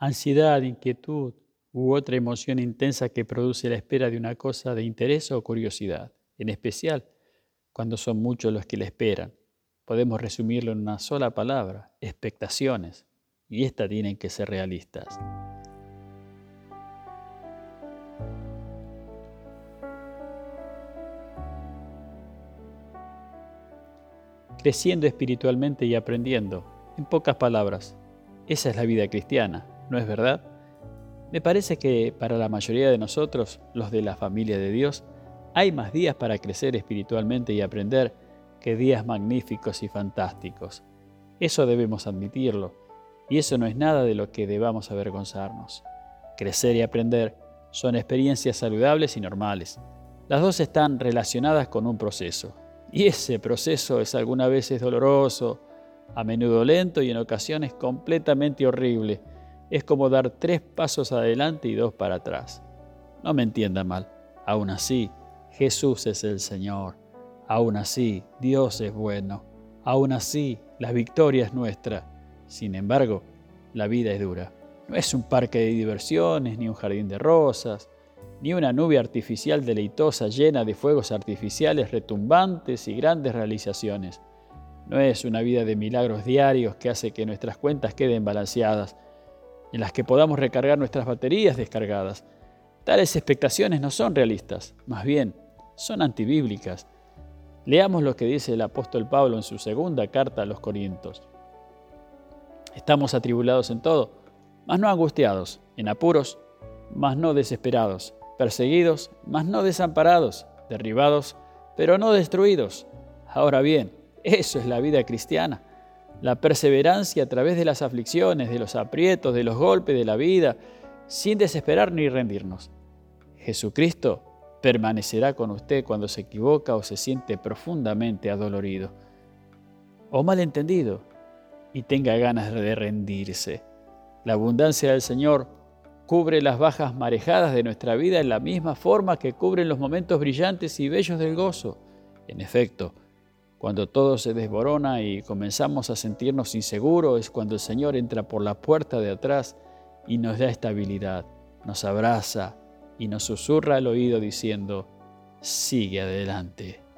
ansiedad, inquietud u otra emoción intensa que produce la espera de una cosa de interés o curiosidad, en especial cuando son muchos los que la esperan. Podemos resumirlo en una sola palabra, expectaciones, y estas tienen que ser realistas. creciendo espiritualmente y aprendiendo. En pocas palabras, esa es la vida cristiana, ¿no es verdad? Me parece que para la mayoría de nosotros, los de la familia de Dios, hay más días para crecer espiritualmente y aprender que días magníficos y fantásticos. Eso debemos admitirlo, y eso no es nada de lo que debamos avergonzarnos. Crecer y aprender son experiencias saludables y normales. Las dos están relacionadas con un proceso, y ese proceso es algunas veces doloroso, a menudo lento y en ocasiones completamente horrible. Es como dar tres pasos adelante y dos para atrás. No me entienda mal. Aún así, Jesús es el Señor. Aún así, Dios es bueno. Aún así, la victoria es nuestra. Sin embargo, la vida es dura. No es un parque de diversiones ni un jardín de rosas ni una nube artificial deleitosa llena de fuegos artificiales retumbantes y grandes realizaciones. No es una vida de milagros diarios que hace que nuestras cuentas queden balanceadas, en las que podamos recargar nuestras baterías descargadas. Tales expectaciones no son realistas, más bien son antibíblicas. Leamos lo que dice el apóstol Pablo en su segunda carta a los Corintios. Estamos atribulados en todo, mas no angustiados, en apuros, mas no desesperados, perseguidos, mas no desamparados, derribados, pero no destruidos. Ahora bien, eso es la vida cristiana. La perseverancia a través de las aflicciones, de los aprietos, de los golpes de la vida, sin desesperar ni rendirnos. Jesucristo permanecerá con usted cuando se equivoca o se siente profundamente adolorido o malentendido y tenga ganas de rendirse. La abundancia del Señor cubre las bajas marejadas de nuestra vida en la misma forma que cubren los momentos brillantes y bellos del gozo. En efecto, cuando todo se desborona y comenzamos a sentirnos inseguros es cuando el Señor entra por la puerta de atrás y nos da estabilidad, nos abraza y nos susurra al oído diciendo, sigue adelante.